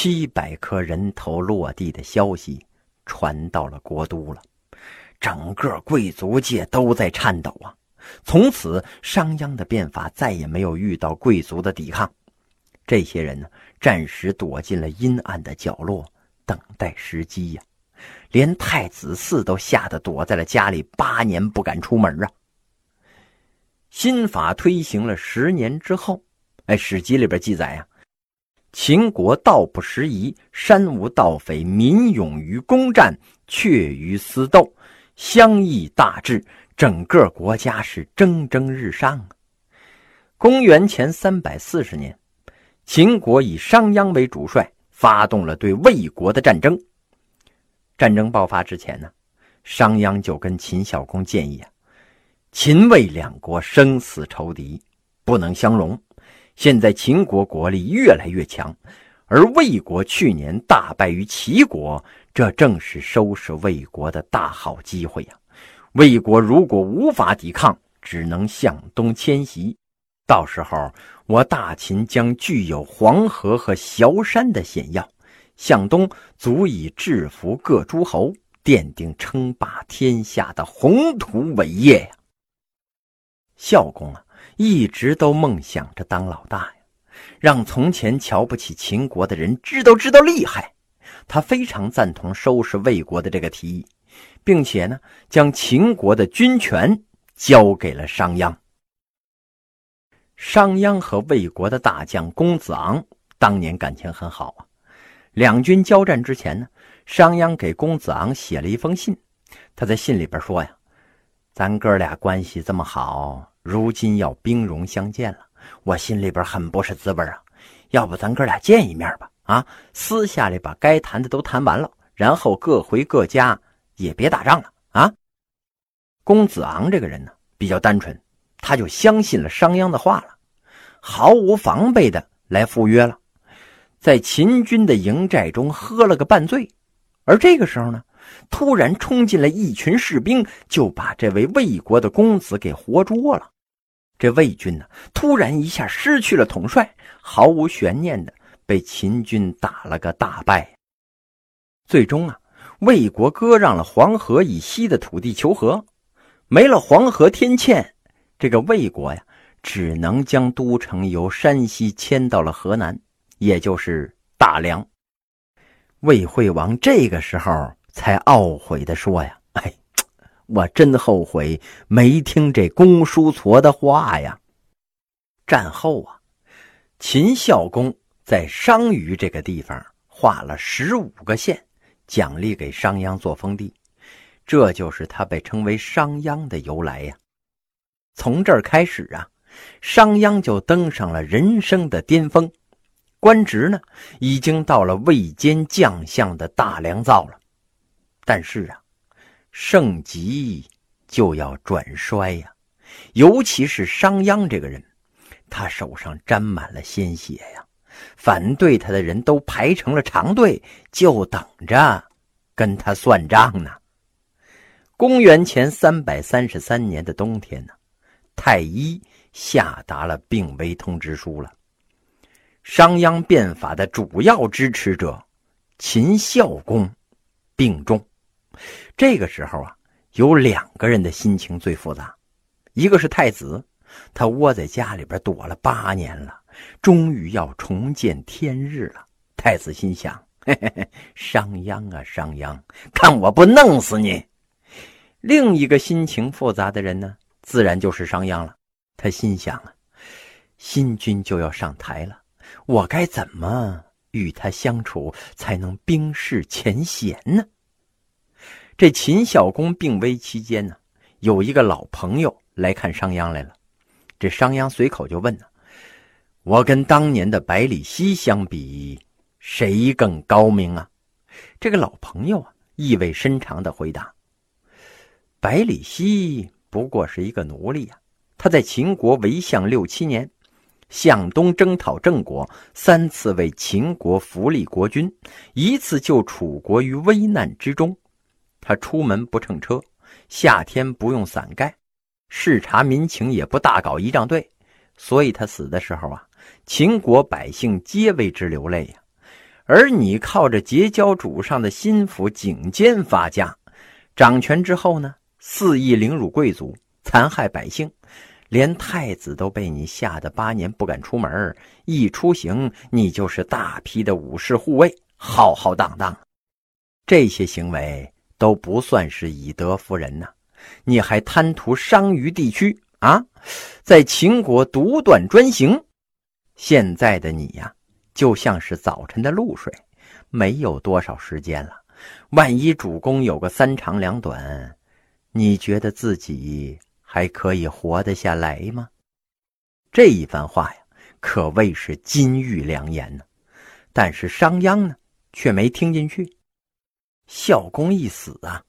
七百颗人头落地的消息传到了国都了，整个贵族界都在颤抖啊！从此，商鞅的变法再也没有遇到贵族的抵抗。这些人呢，暂时躲进了阴暗的角落，等待时机呀。连太子嗣都吓得躲在了家里，八年不敢出门啊。新法推行了十年之后，哎，《史记》里边记载呀，秦国道不拾遗，山无盗匪，民勇于攻战，却于私斗，乡邑大治，整个国家是蒸蒸日上啊。公元前三百四十年，秦国以商鞅为主帅，发动了对魏国的战争。战争爆发之前呢，商鞅就跟秦孝公建议啊，秦魏两国生死仇敌，不能相容。现在秦国国力越来越强，而魏国去年大败于齐国，这正是收拾魏国的大好机会呀。魏国如果无法抵抗，只能向东迁徙，到时候我大秦将具有黄河和崤山的险要。向东足以制服各诸侯，奠定称霸天下的宏图伟业呀！孝公啊，一直都梦想着当老大呀，让从前瞧不起秦国的人知道知道厉害。他非常赞同收拾魏国的这个提议，并且呢，将秦国的军权交给了商鞅。商鞅和魏国的大将公子昂当年感情很好啊。两军交战之前呢，商鞅给公子昂写了一封信。他在信里边说呀：“咱哥俩关系这么好，如今要兵戎相见了，我心里边很不是滋味啊。要不咱哥俩见一面吧？啊，私下里把该谈的都谈完了，然后各回各家，也别打仗了啊。”公子昂这个人呢比较单纯，他就相信了商鞅的话了，毫无防备的来赴约了。在秦军的营寨中喝了个半醉，而这个时候呢，突然冲进来一群士兵，就把这位魏国的公子给活捉了。这魏军呢，突然一下失去了统帅，毫无悬念的被秦军打了个大败。最终啊，魏国割让了黄河以西的土地求和，没了黄河天堑，这个魏国呀，只能将都城由山西迁到了河南。也就是大梁，魏惠王这个时候才懊悔的说：“呀，哎，我真后悔没听这公叔痤的话呀。”战后啊，秦孝公在商於这个地方划了十五个县，奖励给商鞅做封地，这就是他被称为商鞅的由来呀。从这儿开始啊，商鞅就登上了人生的巅峰。官职呢，已经到了位兼将相的大良造了，但是啊，盛极就要转衰呀，尤其是商鞅这个人，他手上沾满了鲜血呀，反对他的人都排成了长队，就等着跟他算账呢。公元前三百三十三年的冬天呢，太医下达了病危通知书了。商鞅变法的主要支持者秦孝公病重，这个时候啊，有两个人的心情最复杂，一个是太子，他窝在家里边躲了八年了，终于要重见天日了。太子心想：嘿嘿嘿，商鞅啊，商鞅，看我不弄死你！另一个心情复杂的人呢，自然就是商鞅了。他心想啊，新君就要上台了。我该怎么与他相处才能冰释前嫌呢？这秦孝公病危期间呢，有一个老朋友来看商鞅来了。这商鞅随口就问呢：“我跟当年的百里奚相比，谁更高明啊？”这个老朋友啊，意味深长的回答：“百里奚不过是一个奴隶呀，他在秦国为相六七年。”向东征讨郑国，三次为秦国扶立国君，一次救楚国于危难之中。他出门不乘车，夏天不用伞盖，视察民情也不大搞仪仗队，所以他死的时候啊，秦国百姓皆为之流泪呀。而你靠着结交主上的心腹景监发家，掌权之后呢，肆意凌辱贵族，残害百姓，连太子都被你吓得八年不敢出门，一出行你就是大批的武士护卫，浩浩荡荡。这些行为都不算是以德服人呐，你还贪图商于地区啊，在秦国独断专行。现在的你呀，就像是早晨的露水，没有多少时间了。万一主公有个三长两短，你觉得自己还可以活得下来吗？这一番话呀，可谓是金玉良言呢。但是商鞅呢，却没听进去。孝公一死啊，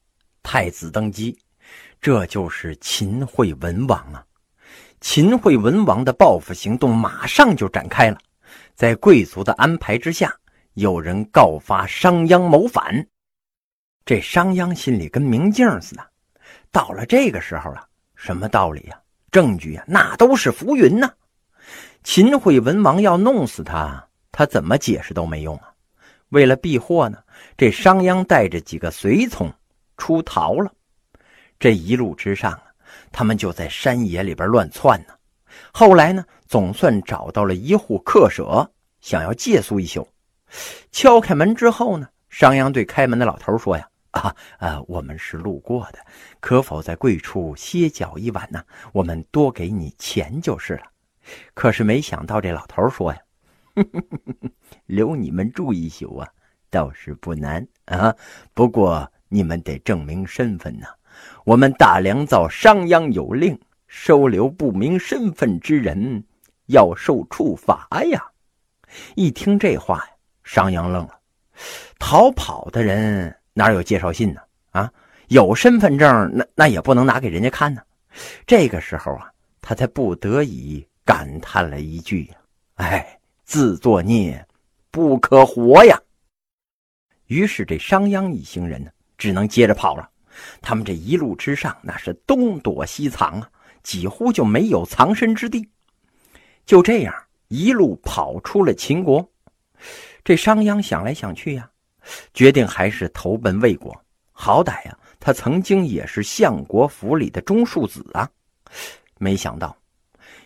太子登基，这就是秦惠文王啊！秦惠文王的报复行动马上就展开了，在贵族的安排之下，有人告发商鞅谋反。这商鞅心里跟明镜似的，到了这个时候了，什么道理呀？证据呀？那都是浮云呐！秦惠文王要弄死他，他怎么解释都没用啊！为了避祸呢？这商鞅带着几个随从出逃了，这一路之上啊，他们就在山野里边乱窜呢。后来呢，总算找到了一户客舍，想要借宿一宿。敲开门之后呢，商鞅对开门的老头说：“呀，啊啊，我们是路过的，可否在贵处歇脚一晚呢？我们多给你钱就是了。”可是没想到这老头说：“呀，留你们住一宿啊。”倒是不难啊，不过你们得证明身份呐。我们大良造商鞅有令，收留不明身份之人，要受处罚呀。一听这话呀，商鞅愣了。逃跑的人哪有介绍信呢？啊，有身份证，那那也不能拿给人家看呢。这个时候啊，他才不得已感叹了一句：“哎，自作孽，不可活呀。”于是，这商鞅一行人呢，只能接着跑了。他们这一路之上，那是东躲西藏啊，几乎就没有藏身之地。就这样，一路跑出了秦国。这商鞅想来想去呀，决定还是投奔魏国。好歹呀，他曾经也是相国府里的中庶子啊。没想到，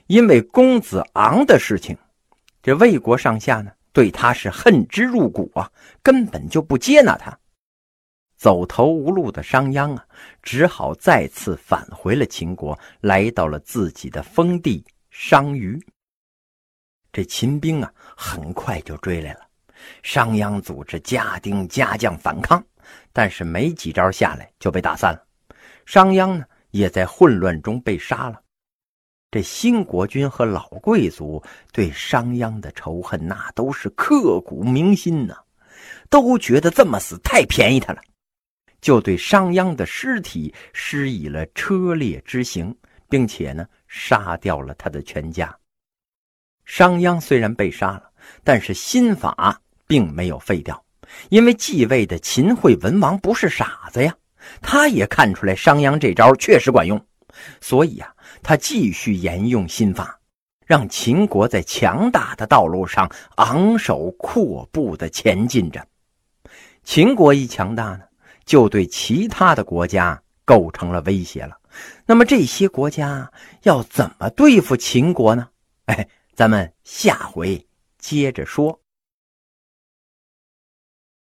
因为公子昂的事情，这魏国上下呢。对他是恨之入骨啊，根本就不接纳他。走投无路的商鞅啊，只好再次返回了秦国，来到了自己的封地商於。这秦兵啊，很快就追来了。商鞅组织家丁家将反抗，但是没几招下来就被打散了。商鞅呢，也在混乱中被杀了。这新国君和老贵族对商鞅的仇恨，那都是刻骨铭心呐，都觉得这么死太便宜他了，就对商鞅的尸体施以了车裂之刑，并且呢，杀掉了他的全家。商鞅虽然被杀了，但是新法并没有废掉，因为继位的秦惠文王不是傻子呀，他也看出来商鞅这招确实管用。所以啊，他继续沿用新法，让秦国在强大的道路上昂首阔步的前进着。秦国一强大呢，就对其他的国家构成了威胁了。那么这些国家要怎么对付秦国呢？哎，咱们下回接着说。